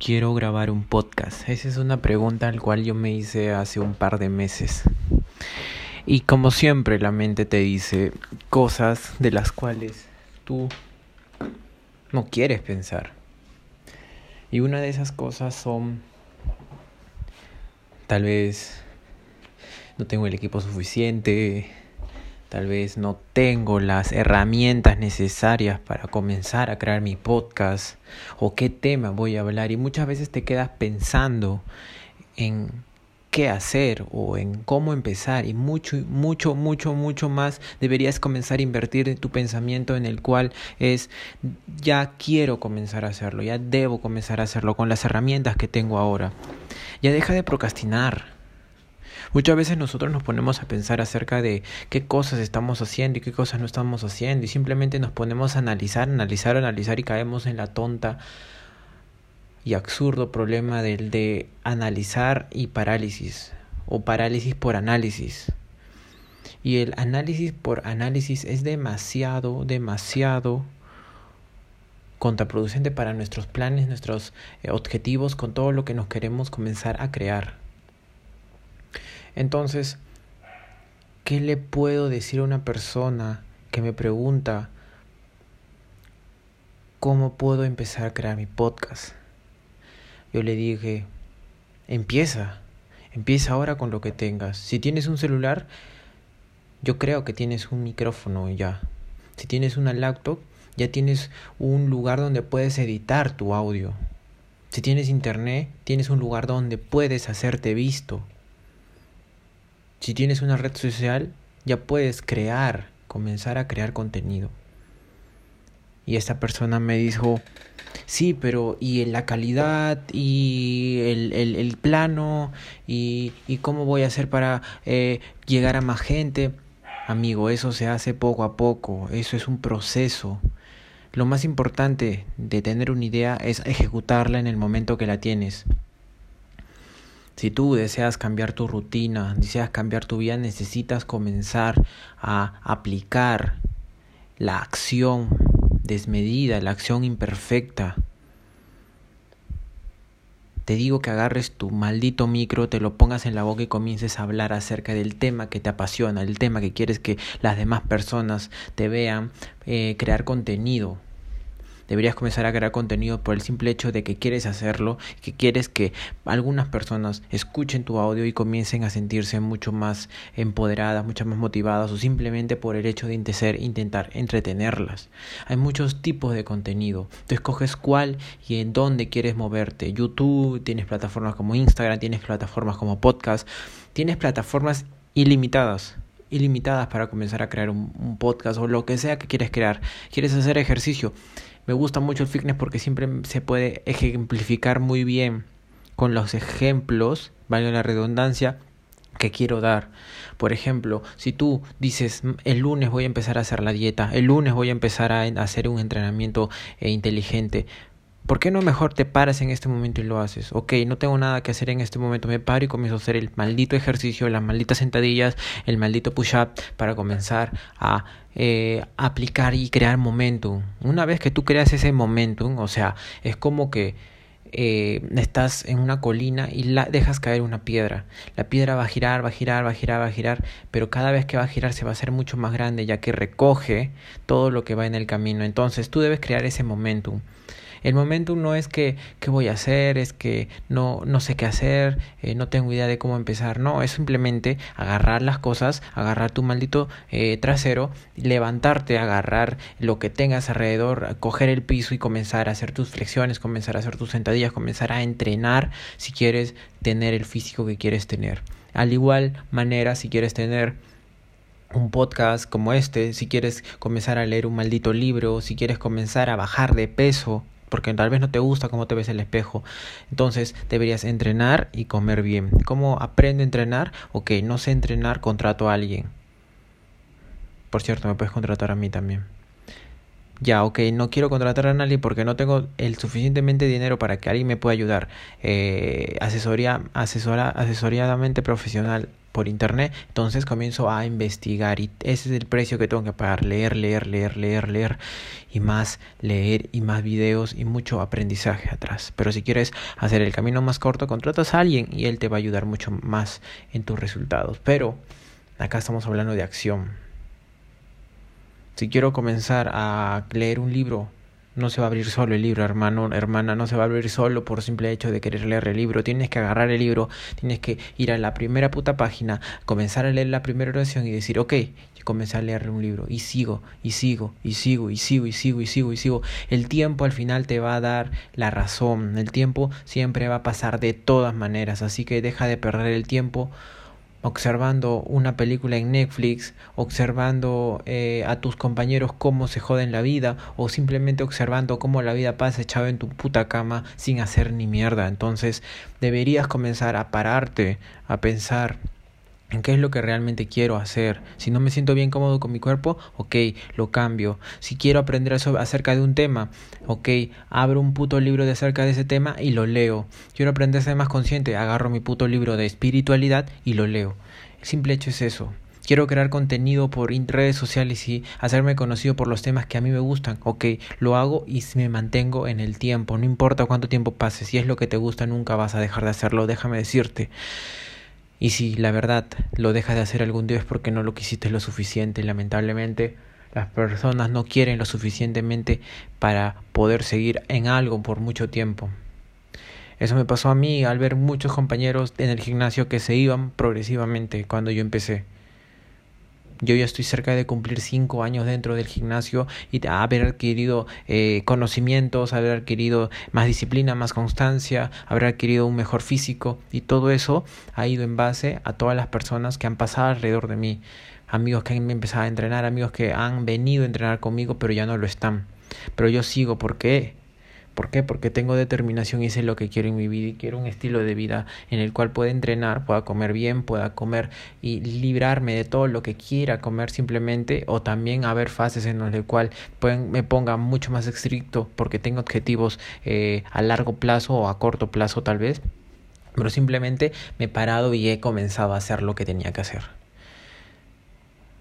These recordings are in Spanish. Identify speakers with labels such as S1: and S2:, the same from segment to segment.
S1: quiero grabar un podcast? Esa es una pregunta al cual yo me hice hace un par de meses. Y como siempre la mente te dice cosas de las cuales tú no quieres pensar. Y una de esas cosas son tal vez no tengo el equipo suficiente, Tal vez no tengo las herramientas necesarias para comenzar a crear mi podcast o qué tema voy a hablar y muchas veces te quedas pensando en qué hacer o en cómo empezar y mucho, mucho, mucho, mucho más deberías comenzar a invertir en tu pensamiento en el cual es ya quiero comenzar a hacerlo, ya debo comenzar a hacerlo con las herramientas que tengo ahora. Ya deja de procrastinar. Muchas veces nosotros nos ponemos a pensar acerca de qué cosas estamos haciendo y qué cosas no estamos haciendo y simplemente nos ponemos a analizar, analizar, analizar y caemos en la tonta y absurdo problema del de analizar y parálisis o parálisis por análisis. Y el análisis por análisis es demasiado, demasiado contraproducente para nuestros planes, nuestros eh, objetivos, con todo lo que nos queremos comenzar a crear. Entonces, ¿qué le puedo decir a una persona que me pregunta cómo puedo empezar a crear mi podcast? Yo le dije, empieza, empieza ahora con lo que tengas. Si tienes un celular, yo creo que tienes un micrófono ya. Si tienes una laptop, ya tienes un lugar donde puedes editar tu audio. Si tienes internet, tienes un lugar donde puedes hacerte visto. Si tienes una red social, ya puedes crear, comenzar a crear contenido. Y esta persona me dijo, sí, pero ¿y la calidad? ¿Y el, el, el plano? ¿Y, ¿Y, cómo voy a hacer para eh, llegar a más gente? Amigo, eso se hace poco a poco, eso es un proceso. Lo más importante de tener una idea es ejecutarla en el momento que la tienes. Si tú deseas cambiar tu rutina, deseas cambiar tu vida, necesitas comenzar a aplicar la acción desmedida, la acción imperfecta. Te digo que agarres tu maldito micro, te lo pongas en la boca y comiences a hablar acerca del tema que te apasiona, el tema que quieres que las demás personas te vean, eh, crear contenido. Deberías comenzar a crear contenido por el simple hecho de que quieres hacerlo, que quieres que algunas personas escuchen tu audio y comiencen a sentirse mucho más empoderadas, mucho más motivadas o simplemente por el hecho de intentar entretenerlas. Hay muchos tipos de contenido. Tú escoges cuál y en dónde quieres moverte. YouTube, tienes plataformas como Instagram, tienes plataformas como podcast, tienes plataformas ilimitadas ilimitadas para comenzar a crear un, podcast o lo que sea que quieres crear. ¿Quieres hacer ejercicio? Me gusta mucho el fitness porque siempre se puede ejemplificar muy bien con los ejemplos, vale la redundancia, que quiero dar. Por ejemplo, si tú dices, el lunes voy a empezar a hacer la dieta, el lunes voy a empezar a hacer un entrenamiento eh, inteligente, ¿Por qué no mejor te paras en este momento y lo haces? Ok, no tengo nada que hacer en este momento, me paro y comienzo a hacer el maldito ejercicio, las malditas sentadillas, el maldito push-up para comenzar a eh, aplicar y crear momentum. Una vez que tú creas ese momentum, o sea, es como que eh, estás en una colina y la dejas caer una piedra. La piedra va a girar, va a girar, va a girar, va a girar, pero cada vez que va a girar se va a hacer mucho más grande ya que recoge todo lo que va en el camino. Entonces tú debes crear ese momentum. El momento no es que qué voy a hacer, es que no, no sé qué hacer, eh, no tengo idea de cómo empezar. No, es simplemente agarrar las cosas, agarrar tu maldito eh, trasero, levantarte, agarrar lo que tengas alrededor, coger el piso y comenzar a hacer tus flexiones, comenzar a hacer tus sentadillas, comenzar a entrenar si quieres tener el físico que quieres tener. Al igual manera, si quieres tener un podcast como este, si quieres comenzar a leer un maldito libro, si quieres comenzar a bajar de peso, porque tal vez no te gusta cómo te ves en el espejo. Entonces deberías entrenar y comer bien. ¿Cómo aprendo a entrenar? Ok, no sé entrenar, contrato a alguien. Por cierto, me puedes contratar a mí también. Ya, ok, no quiero contratar a nadie porque no tengo el suficientemente dinero para que alguien me pueda ayudar. Eh, asesoría, asesora, asesoradamente profesional por internet, entonces comienzo a investigar y ese es el precio que tengo que pagar, leer, leer, leer, leer, leer y más leer y más videos y mucho aprendizaje atrás. Pero si quieres hacer el camino más corto, contratas a alguien y él te va a ayudar mucho más en tus resultados. Pero acá estamos hablando de acción. Si quiero comenzar a leer un libro, no se va a abrir solo el libro, hermano, hermana, no se va a abrir solo por simple hecho de querer leer el libro. Tienes que agarrar el libro, tienes que ir a la primera puta página, comenzar a leer la primera oración y decir, ok, yo comencé a leer un libro y sigo, y sigo, y sigo, y sigo, y sigo, y sigo, y sigo. El tiempo al final te va a dar la razón, el tiempo siempre va a pasar de todas maneras, así que deja de perder el tiempo observando una película en Netflix, observando eh, a tus compañeros cómo se joden la vida o simplemente observando cómo la vida pasa echado en tu puta cama sin hacer ni mierda. Entonces deberías comenzar a pararte, a pensar en qué es lo que realmente quiero hacer. Si no me siento bien cómodo con mi cuerpo, ok, lo cambio. Si quiero aprender acerca de un tema, ok, abro un puto libro de acerca de ese tema y lo leo. Quiero aprender a ser más consciente, agarro mi puto libro de espiritualidad y lo leo. El simple hecho es eso. Quiero crear contenido por redes sociales y hacerme conocido por los temas que a mí me gustan. Ok, lo hago y me mantengo en el tiempo. No importa cuánto tiempo pase. Si es lo que te gusta, nunca vas a dejar de hacerlo. Déjame decirte. Y si la verdad lo dejas de hacer algún día es porque no lo quisiste lo suficiente. Lamentablemente las personas no quieren lo suficientemente para poder seguir en algo por mucho tiempo. Eso me pasó a mí al ver muchos compañeros en el gimnasio que se iban progresivamente cuando yo empecé. Yo ya estoy cerca de cumplir cinco años dentro del gimnasio y haber adquirido eh, conocimientos, haber adquirido más disciplina, más constancia, haber adquirido un mejor físico y todo eso ha ido en base a todas las personas que han pasado alrededor de mí. Amigos que han empezado a entrenar, amigos que han venido a entrenar conmigo pero ya no lo están. Pero yo sigo, ¿por qué? ¿Por qué? Porque tengo determinación y sé lo que quiero en mi vida y quiero un estilo de vida en el cual pueda entrenar, pueda comer bien, pueda comer y librarme de todo lo que quiera comer simplemente o también haber fases en las cual me ponga mucho más estricto porque tengo objetivos eh, a largo plazo o a corto plazo tal vez, pero simplemente me he parado y he comenzado a hacer lo que tenía que hacer.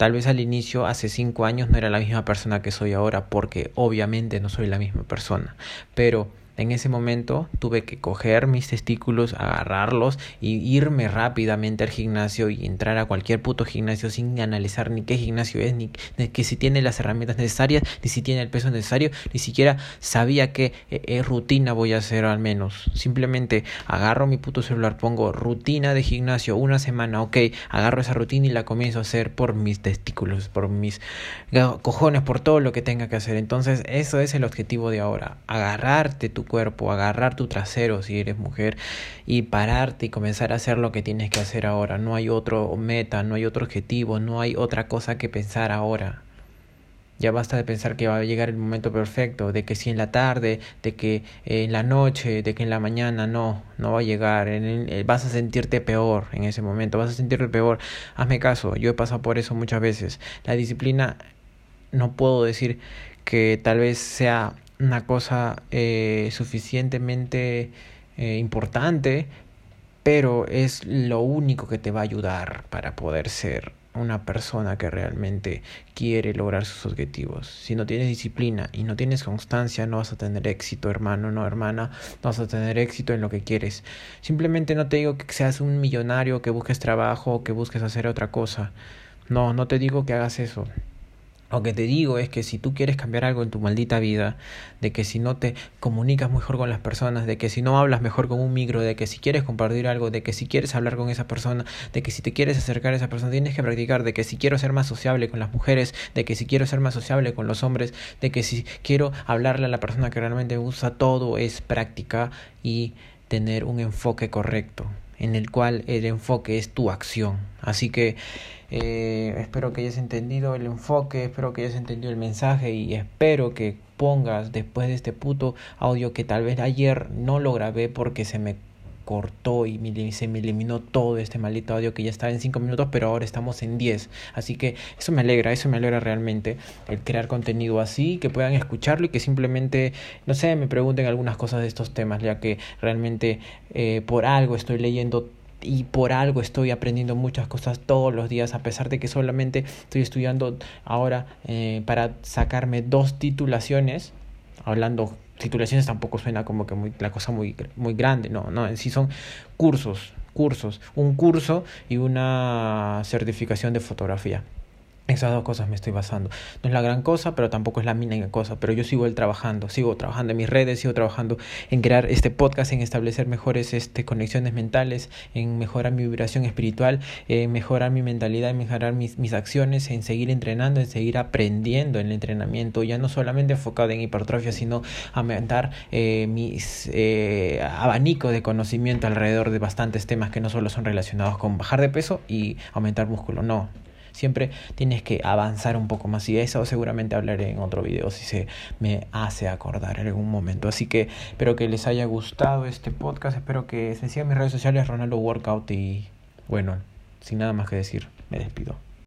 S1: Tal vez al inicio, hace cinco años, no era la misma persona que soy ahora, porque obviamente no soy la misma persona. Pero en ese momento tuve que coger mis testículos, agarrarlos y irme rápidamente al gimnasio y entrar a cualquier puto gimnasio sin analizar ni qué gimnasio es, ni que si tiene las herramientas necesarias, ni si tiene el peso necesario, ni siquiera sabía qué eh, eh, rutina voy a hacer al menos. Simplemente agarro mi puto celular, pongo rutina de gimnasio una semana, ok, agarro esa rutina y la comienzo a hacer por mis testículos, por mis cojones, por todo lo que tenga que hacer. Entonces, eso es el objetivo de ahora, agarrarte tu cuerpo, agarrar tu trasero si eres mujer y pararte y comenzar a hacer lo que tienes que hacer ahora. No hay otro meta, no hay otro objetivo, no hay otra cosa que pensar ahora. Ya basta de pensar que va a llegar el momento perfecto, de que si en la tarde, de que en la noche, de que en la mañana, no, no va a llegar. En vas a sentirte peor en ese momento, vas a sentirte peor. Hazme caso, yo he pasado por eso muchas veces. La disciplina, no puedo decir que tal vez sea una cosa eh, suficientemente eh, importante, pero es lo único que te va a ayudar para poder ser una persona que realmente quiere lograr sus objetivos. Si no tienes disciplina y no tienes constancia, no vas a tener éxito, hermano, no hermana, no vas a tener éxito en lo que quieres. Simplemente no te digo que seas un millonario, que busques trabajo, que busques hacer otra cosa. No, no te digo que hagas eso. Lo que te digo es que si tú quieres cambiar algo en tu maldita vida, de que si no te comunicas mejor con las personas, de que si no hablas mejor con un micro, de que si quieres compartir algo, de que si quieres hablar con esa persona, de que si te quieres acercar a esa persona, tienes que practicar, de que si quiero ser más sociable con las mujeres, de que si quiero ser más sociable con los hombres, de que si quiero hablarle a la persona que realmente me gusta, todo es práctica y tener un enfoque correcto, en el cual el enfoque es tu acción. Así que eh, espero que hayas entendido el enfoque, espero que hayas entendido el mensaje y espero que pongas después de este puto audio que tal vez ayer no lo grabé porque se me cortó y se me eliminó todo este maldito audio que ya estaba en 5 minutos, pero ahora estamos en 10. Así que eso me alegra, eso me alegra realmente el crear contenido así, que puedan escucharlo y que simplemente, no sé, me pregunten algunas cosas de estos temas, ya que realmente eh, por algo estoy leyendo y por algo estoy aprendiendo muchas cosas todos los días, a pesar de que solamente estoy estudiando ahora eh, para sacarme dos titulaciones, hablando titulaciones tampoco suena como que muy, la cosa muy, muy grande, no, no, en sí son cursos, cursos, un curso y una certificación de fotografía. Esas dos cosas me estoy basando. No es la gran cosa, pero tampoco es la mínima cosa. Pero yo sigo trabajando, sigo trabajando en mis redes, sigo trabajando en crear este podcast, en establecer mejores este, conexiones mentales, en mejorar mi vibración espiritual, en mejorar mi mentalidad, en mejorar mis, mis acciones, en seguir entrenando, en seguir aprendiendo en el entrenamiento, ya no solamente enfocado en hipertrofia, sino aumentar eh, mis eh, abanico de conocimiento alrededor de bastantes temas que no solo son relacionados con bajar de peso y aumentar músculo, no Siempre tienes que avanzar un poco más y eso seguramente hablaré en otro video si se me hace acordar en algún momento. Así que espero que les haya gustado este podcast, espero que se sigan mis redes sociales Ronaldo Workout y bueno, sin nada más que decir, me despido.